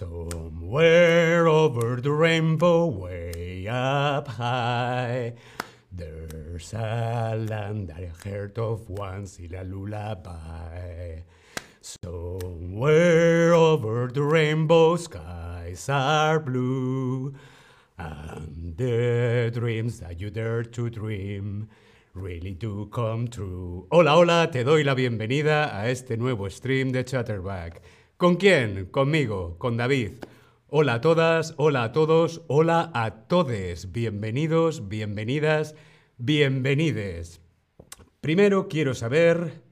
Somewhere over the rainbow, way up high, there's a land I heard of once in a lullaby. Somewhere over the rainbow, skies are blue, and the dreams that you dare to dream really do come true. Hola, hola, te doy la bienvenida a este nuevo stream de Chatterback. ¿Con quién? Conmigo, con David. Hola a todas, hola a todos, hola a todes. Bienvenidos, bienvenidas, bienvenides. Primero quiero saber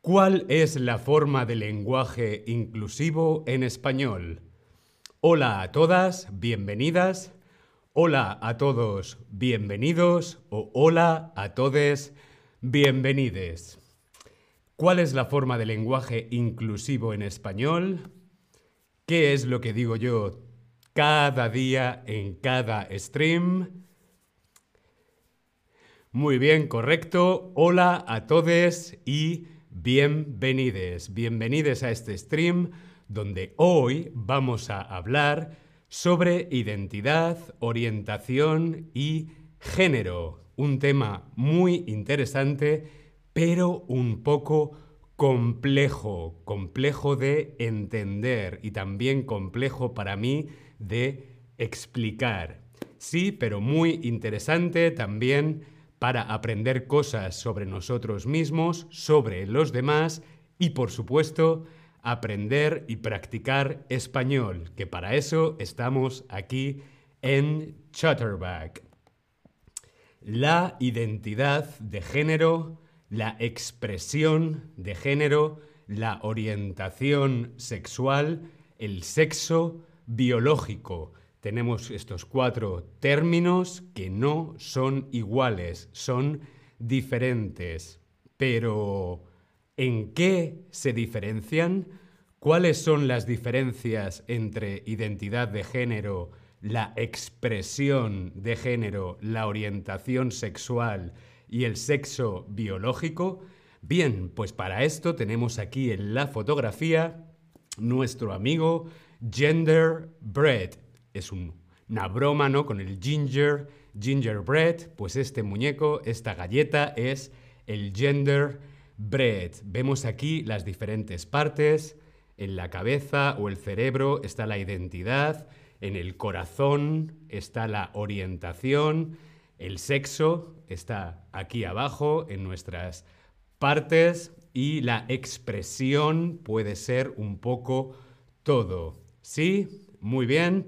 cuál es la forma de lenguaje inclusivo en español. Hola a todas, bienvenidas. Hola a todos, bienvenidos. O hola a todes, bienvenides. ¿Cuál es la forma de lenguaje inclusivo en español? ¿Qué es lo que digo yo cada día en cada stream? Muy bien, correcto. Hola a todos y bienvenides. Bienvenidos a este stream donde hoy vamos a hablar sobre identidad, orientación y género. Un tema muy interesante pero un poco complejo, complejo de entender y también complejo para mí de explicar. Sí, pero muy interesante también para aprender cosas sobre nosotros mismos, sobre los demás y por supuesto aprender y practicar español, que para eso estamos aquí en Chatterback. La identidad de género la expresión de género, la orientación sexual, el sexo biológico. Tenemos estos cuatro términos que no son iguales, son diferentes. Pero, ¿en qué se diferencian? ¿Cuáles son las diferencias entre identidad de género, la expresión de género, la orientación sexual, y el sexo biológico? Bien, pues para esto tenemos aquí en la fotografía nuestro amigo Gender Bread. Es una broma, ¿no? Con el ginger, gingerbread, pues este muñeco, esta galleta es el gender bread. Vemos aquí las diferentes partes. En la cabeza o el cerebro está la identidad, en el corazón está la orientación, el sexo está aquí abajo en nuestras partes y la expresión puede ser un poco todo. ¿Sí? Muy bien.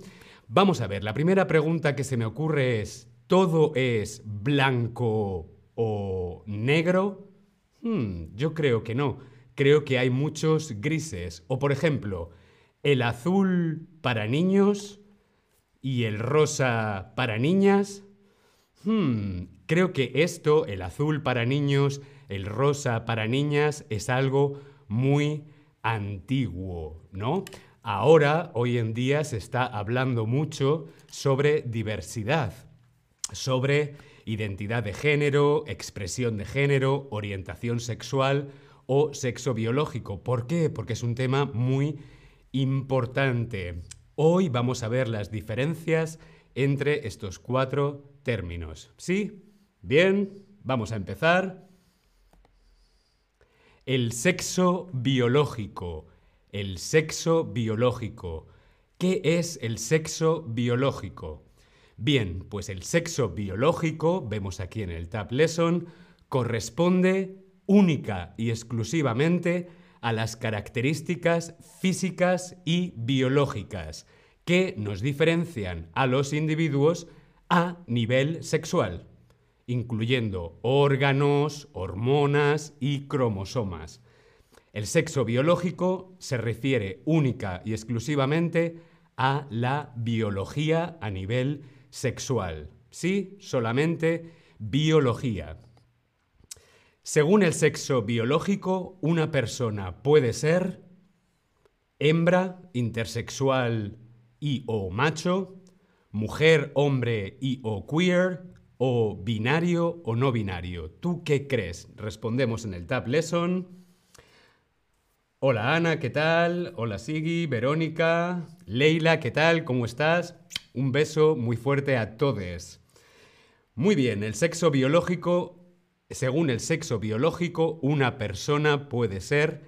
Vamos a ver, la primera pregunta que se me ocurre es, ¿todo es blanco o negro? Hmm, yo creo que no. Creo que hay muchos grises. O por ejemplo, el azul para niños y el rosa para niñas. Hmm, creo que esto, el azul para niños, el rosa para niñas, es algo muy antiguo, ¿no? Ahora, hoy en día, se está hablando mucho sobre diversidad, sobre identidad de género, expresión de género, orientación sexual o sexo biológico. ¿Por qué? Porque es un tema muy importante. Hoy vamos a ver las diferencias entre estos cuatro términos. ¿Sí? Bien, vamos a empezar. El sexo biológico. El sexo biológico. ¿Qué es el sexo biológico? Bien, pues el sexo biológico, vemos aquí en el Tab Lesson, corresponde única y exclusivamente a las características físicas y biológicas que nos diferencian a los individuos a nivel sexual, incluyendo órganos, hormonas y cromosomas. El sexo biológico se refiere única y exclusivamente a la biología a nivel sexual. Sí, solamente biología. Según el sexo biológico, una persona puede ser hembra, intersexual y o macho, mujer, hombre y o queer, o binario o no binario. ¿Tú qué crees? Respondemos en el Tab Lesson. Hola Ana, ¿qué tal? Hola Sigi, Verónica, Leila, ¿qué tal? ¿Cómo estás? Un beso muy fuerte a todos. Muy bien, el sexo biológico, según el sexo biológico, una persona puede ser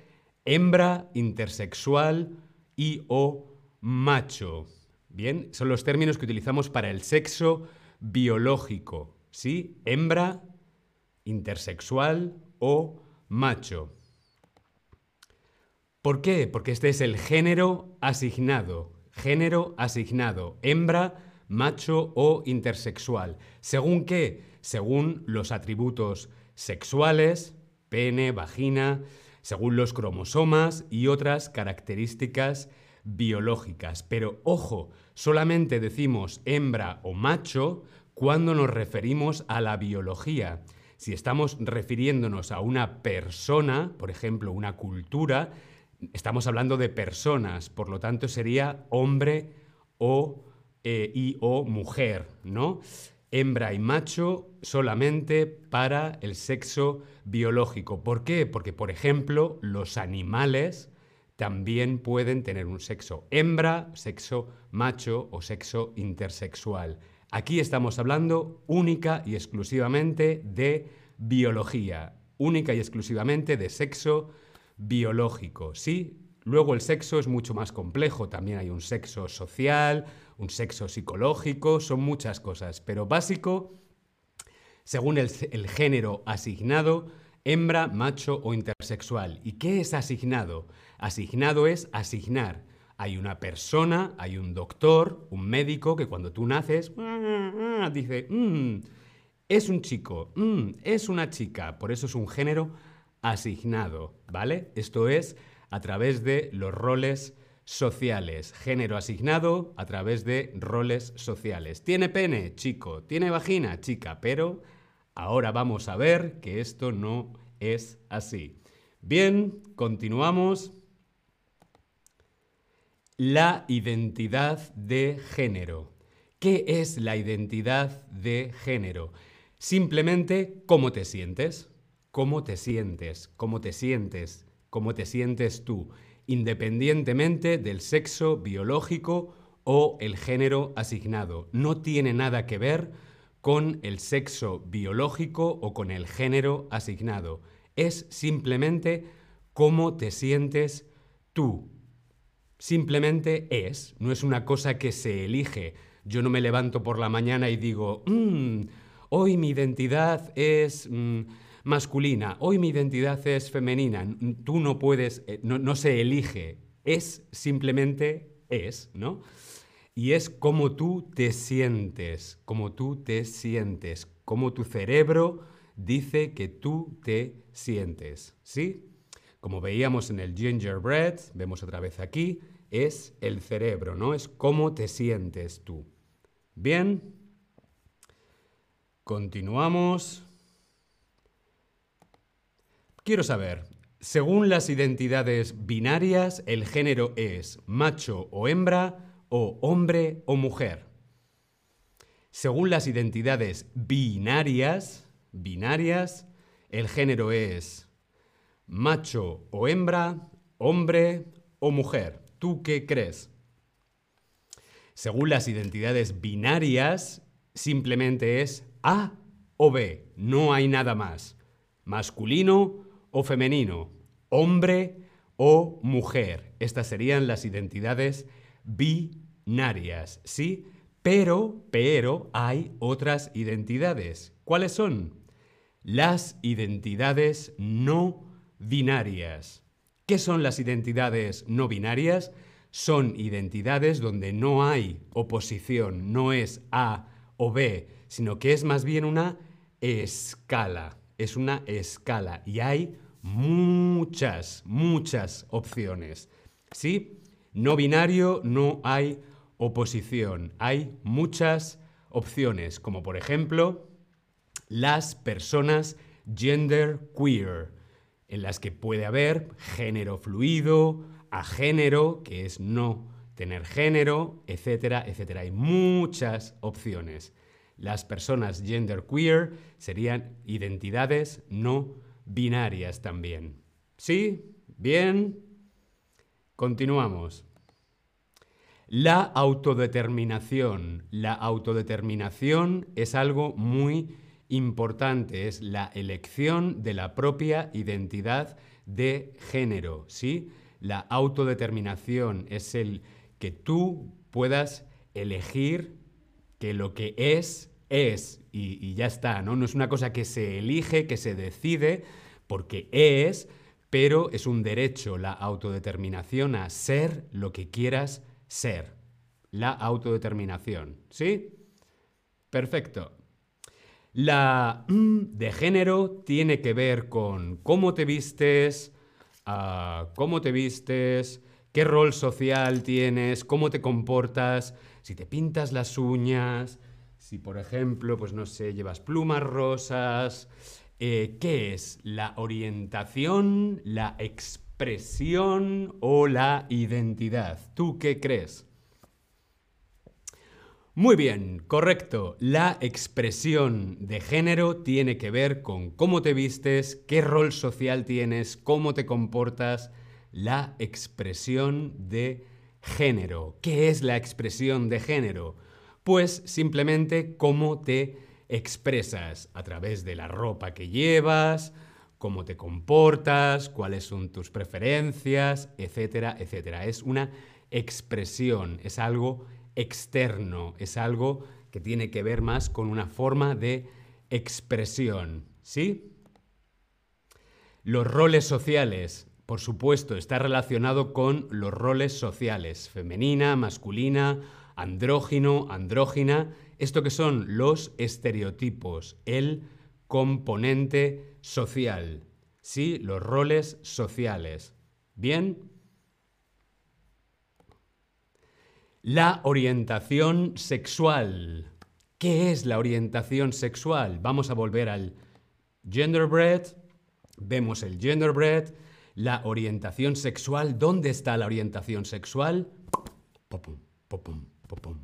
hembra, intersexual y o macho. Bien, son los términos que utilizamos para el sexo biológico, ¿sí? Hembra, intersexual o macho. ¿Por qué? Porque este es el género asignado. Género asignado. Hembra, macho o intersexual. ¿Según qué? Según los atributos sexuales, pene, vagina, según los cromosomas y otras características biológicas. Pero ojo, solamente decimos hembra o macho cuando nos referimos a la biología. Si estamos refiriéndonos a una persona, por ejemplo, una cultura, Estamos hablando de personas, por lo tanto sería hombre o eh, y o mujer, ¿no? Hembra y macho solamente para el sexo biológico. ¿Por qué? Porque, por ejemplo, los animales también pueden tener un sexo hembra, sexo macho o sexo intersexual. Aquí estamos hablando única y exclusivamente de biología, única y exclusivamente de sexo biológico, ¿sí? Luego el sexo es mucho más complejo, también hay un sexo social, un sexo psicológico, son muchas cosas, pero básico, según el, género asignado, hembra, macho o intersexual. ¿Y qué es asignado? Asignado es asignar. Hay una persona, hay un doctor, un médico que cuando tú naces dice, mm, es un chico, mm, es una chica, por eso es un género asignado, ¿vale? Esto es a través de los roles sociales. Género asignado a través de roles sociales. ¿Tiene pene? Chico. ¿Tiene vagina? Chica. Pero ahora vamos a ver que esto no es así. Bien, continuamos. La identidad de género. ¿Qué es la identidad de género? Simplemente cómo te sientes cómo te sientes, cómo te sientes, cómo te sientes tú, independientemente del sexo biológico o el género asignado. No tiene nada que ver con el sexo biológico o con el género asignado. Es simplemente cómo te sientes tú. Simplemente es, no es una cosa que se elige. Yo no me levanto por la mañana y digo, mm, hoy mi identidad es... Mm, masculina, hoy mi identidad es femenina, tú no puedes, eh, no, se elige, es simplemente es, ¿no? Y es como tú te sientes, como tú te sientes, como tu cerebro dice que tú te sientes, ¿sí? Como veíamos en el gingerbread, vemos otra vez aquí, es el cerebro, ¿no? Es cómo te sientes tú. Bien, continuamos. Quiero saber, según las identidades binarias, el género es macho o hembra o hombre o mujer. Según las identidades binarias, binarias, el género es macho o hembra, hombre o mujer. ¿Tú qué crees? Según las identidades binarias, simplemente es A o B, no hay nada más. Masculino o femenino, hombre o mujer. Estas serían las identidades binarias, ¿sí? Pero, pero hay otras identidades. ¿Cuáles son? Las identidades no binarias. ¿Qué son las identidades no binarias? Son identidades donde no hay oposición, no es A o B, sino que es más bien una escala es una escala y hay muchas, muchas opciones. ¿Sí? No binario, no hay oposición. Hay muchas opciones, como por ejemplo las personas gender queer, en las que puede haber género fluido, a género, que es no tener género, etcétera, etcétera. Hay muchas opciones. Las personas genderqueer serían identidades no binarias también. ¿Sí? ¿Bien? Continuamos. La autodeterminación. La autodeterminación es algo muy importante, es la elección de la propia identidad de género, ¿sí? La autodeterminación es el que tú puedas elegir que lo que es, es, y, y, ya está, ¿no? No es una cosa que se elige, que se decide, porque es, pero es un derecho, la autodeterminación a ser lo que quieras ser. La autodeterminación, ¿sí? Perfecto. La de género tiene que ver con cómo te vistes, uh, cómo te vistes, qué rol social tienes, cómo te comportas, si te pintas las uñas, si por ejemplo, pues no sé, llevas plumas rosas. Eh, ¿Qué es? ¿La orientación, la expresión o la identidad? ¿Tú qué crees? Muy bien, correcto. La expresión de género tiene que ver con cómo te vistes, qué rol social tienes, cómo te comportas. La expresión de género. ¿Qué es la expresión de género? Pues simplemente cómo te expresas a través de la ropa que llevas, cómo te comportas, cuáles son tus preferencias, etcétera, etcétera. Es una expresión, es algo externo, es algo que tiene que ver más con una forma de expresión, ¿sí? Los roles sociales, por supuesto, está relacionado con los roles sociales, femenina, masculina, andrógino, andrógina, esto que son los estereotipos, el componente social, ¿sí? Los roles sociales. ¿Bien? La orientación sexual. ¿Qué es la orientación sexual? Vamos a volver al genderbread. Vemos el genderbread. La orientación sexual. ¿Dónde está la orientación sexual? Popum, popum, popum,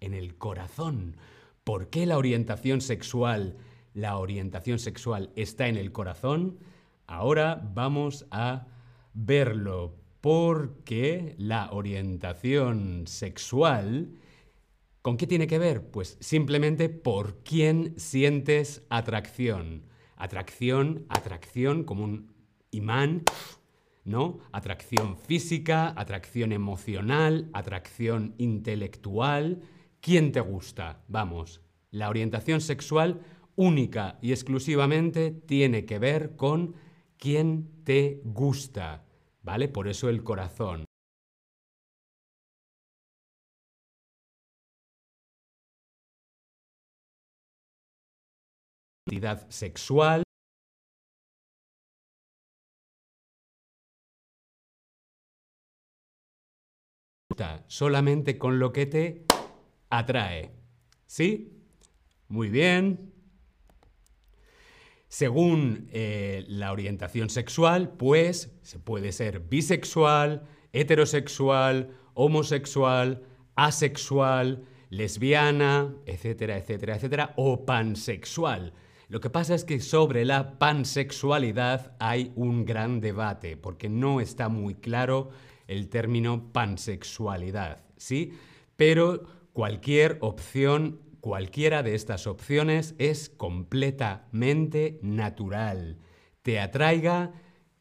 En el corazón. ¿Por qué la orientación sexual? La orientación sexual está en el corazón. Ahora vamos a verlo porque la orientación sexual, ¿con qué tiene que ver? Pues simplemente por quién sientes atracción. Atracción, atracción como un imán, ¿no? Atracción física, atracción emocional, atracción intelectual. ¿Quién te gusta? Vamos, la orientación sexual única y exclusivamente tiene que ver con quién te gusta. ¿vale? Por eso el corazón. Identidad sexual. Solamente con lo que te atrae. ¿Sí? Muy bien. Según eh, la orientación sexual, pues se puede ser bisexual, heterosexual, homosexual, asexual, lesbiana, etcétera, etcétera, etcétera, o pansexual. Lo que pasa es que sobre la pansexualidad hay un gran debate, porque no está muy claro el término pansexualidad, ¿sí? Pero cualquier opción Cualquiera de estas opciones es completamente natural. Te atraiga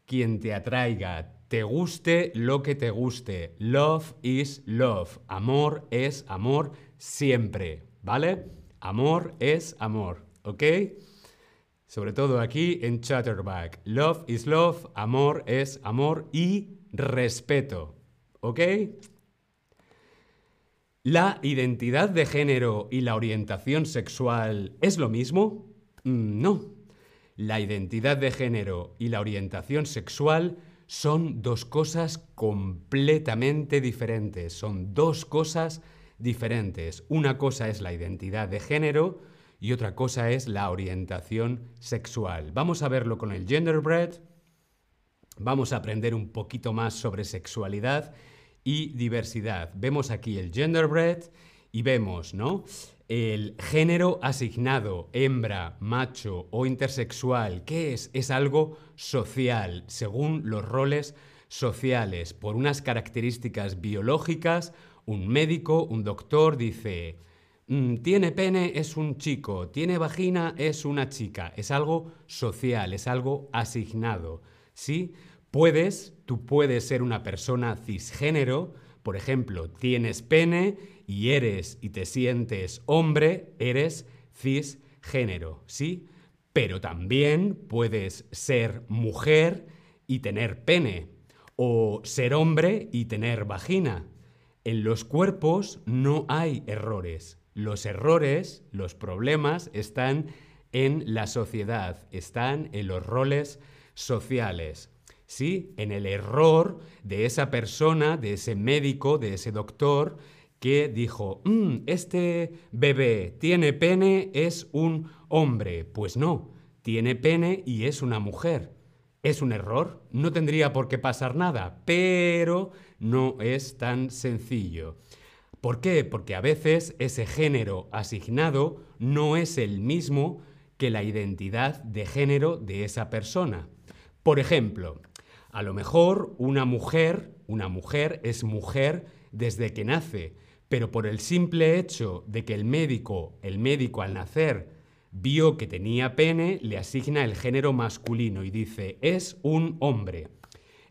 quien te atraiga, te guste lo que te guste. Love is love. Amor es amor siempre, ¿vale? Amor es amor, ¿ok? Sobre todo aquí en Chatterback. Love is love, amor es amor y respeto, ¿ok? ¿La identidad de género y la orientación sexual es lo mismo? Mm, no. La identidad de género y la orientación sexual son dos cosas completamente diferentes. Son dos cosas diferentes. Una cosa es la identidad de género y otra cosa es la orientación sexual. Vamos a verlo con el genderbread. Vamos a aprender un poquito más sobre sexualidad y diversidad. Vemos aquí el genderbread y vemos, ¿no? El género asignado, hembra, macho o intersexual, ¿qué es? Es algo social, según los roles sociales, por unas características biológicas. Un médico, un doctor dice, mm, tiene pene es un chico, tiene vagina es una chica. Es algo social, es algo asignado. ¿Sí? Puedes, tú puedes ser una persona cisgénero, por ejemplo, tienes pene y eres y te sientes hombre, eres cisgénero, ¿sí? Pero también puedes ser mujer y tener pene, o ser hombre y tener vagina. En los cuerpos no hay errores. Los errores, los problemas están en la sociedad, están en los roles sociales. ¿Sí? En el error de esa persona, de ese médico, de ese doctor que dijo, mm, este bebé tiene pene, es un hombre. Pues no, tiene pene y es una mujer. Es un error, no tendría por qué pasar nada, pero no es tan sencillo. ¿Por qué? Porque a veces ese género asignado no es el mismo que la identidad de género de esa persona. Por ejemplo, a lo mejor una mujer, una mujer es mujer desde que nace, pero por el simple hecho de que el médico, el médico al nacer, vio que tenía pene, le asigna el género masculino y dice, es un hombre.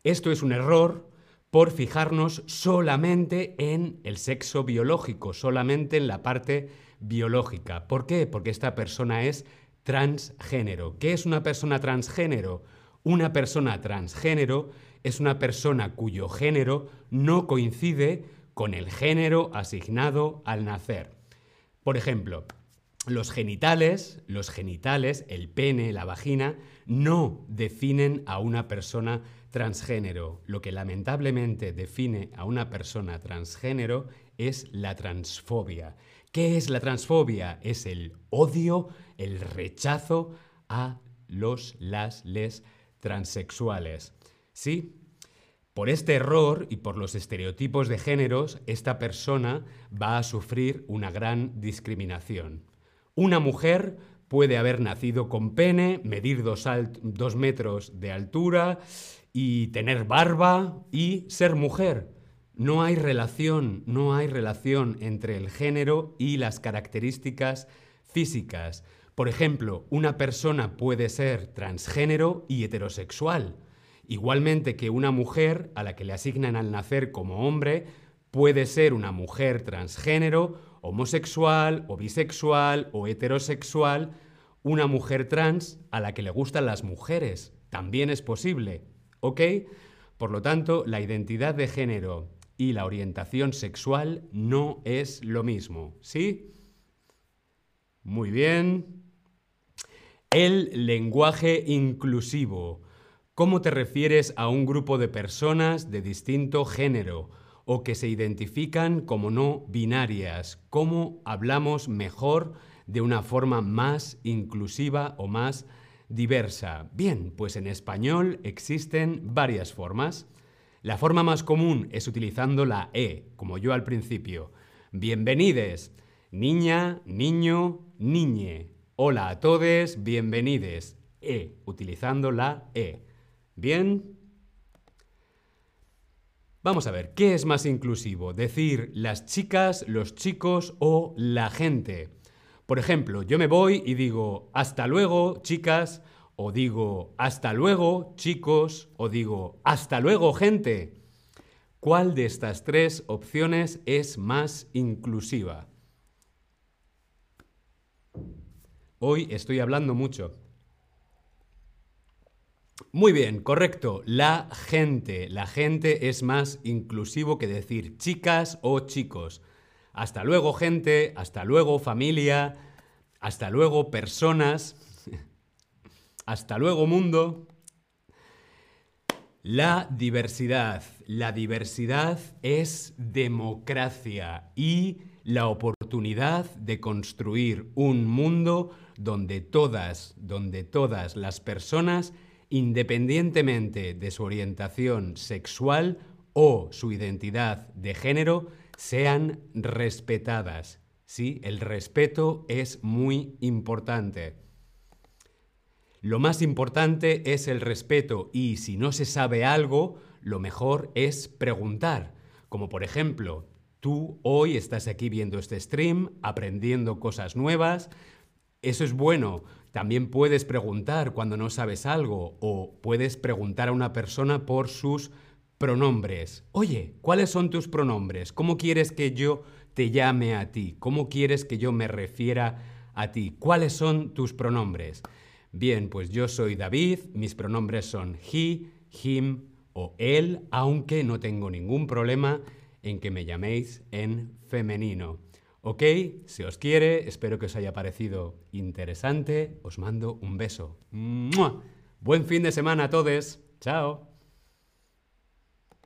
Esto es un error por fijarnos solamente en el sexo biológico, solamente en la parte biológica. ¿Por qué? Porque esta persona es transgénero. ¿Qué es una persona transgénero? Una persona transgénero es una persona cuyo género no coincide con el género asignado al nacer. Por ejemplo, los genitales, los genitales, el pene, la vagina, no definen a una persona transgénero. Lo que lamentablemente define a una persona transgénero es la transfobia. ¿Qué es la transfobia? Es el odio, el rechazo a los, las, les transexuales. ¿Sí? Por este error y por los estereotipos de géneros, esta persona va a sufrir una gran discriminación. Una mujer puede haber nacido con pene, medir dos, metros de altura y tener barba y ser mujer. No hay relación, no hay relación entre el género y las características físicas. Por ejemplo, una persona puede ser transgénero y heterosexual. Igualmente que una mujer a la que le asignan al nacer como hombre puede ser una mujer transgénero homosexual o bisexual o heterosexual, una mujer trans a la que le gustan las mujeres. También es posible. ¿Ok? Por lo tanto, la identidad de género y la orientación sexual no es lo mismo. ¿Sí? Muy bien. El lenguaje inclusivo. ¿Cómo te refieres a un grupo de personas de distinto género? o que se identifican como no binarias. ¿Cómo hablamos mejor de una forma más inclusiva o más diversa? Bien, pues en español existen varias formas. La forma más común es utilizando la E, como yo al principio. Bienvenides, niña, niño, niñe. Hola a todos, bienvenides. E, utilizando la E. Bien, Vamos a ver, ¿qué es más inclusivo? Decir las chicas, los chicos o la gente. Por ejemplo, yo me voy y digo hasta luego, chicas, o digo hasta luego, chicos, o digo hasta luego, gente. ¿Cuál de estas tres opciones es más inclusiva? Hoy estoy hablando mucho. Muy bien, correcto. La gente. La gente es más inclusivo que decir chicas o chicos. Hasta luego, gente. Hasta luego, familia. Hasta luego, personas. Hasta luego, mundo. La diversidad. La diversidad es democracia y la oportunidad de construir un mundo donde todas, donde todas las personas independientemente de su orientación sexual o su identidad de género, sean respetadas. ¿Sí? El respeto es muy importante. Lo más importante es el respeto y si no se sabe algo, lo mejor es preguntar. Como por ejemplo, tú hoy estás aquí viendo este stream, aprendiendo cosas nuevas. Eso es bueno. También puedes preguntar cuando no sabes algo o puedes preguntar a una persona por sus pronombres. Oye, ¿cuáles son tus pronombres? ¿Cómo quieres que yo te llame a ti? ¿Cómo quieres que yo me refiera a ti? ¿Cuáles son tus pronombres? Bien, pues yo soy David, mis pronombres son he, him o él, aunque no tengo ningún problema en que me llaméis en femenino. ¿Ok? Si os quiere, espero que os haya parecido interesante, os mando un beso. Buen fin de semana a todos. Chao.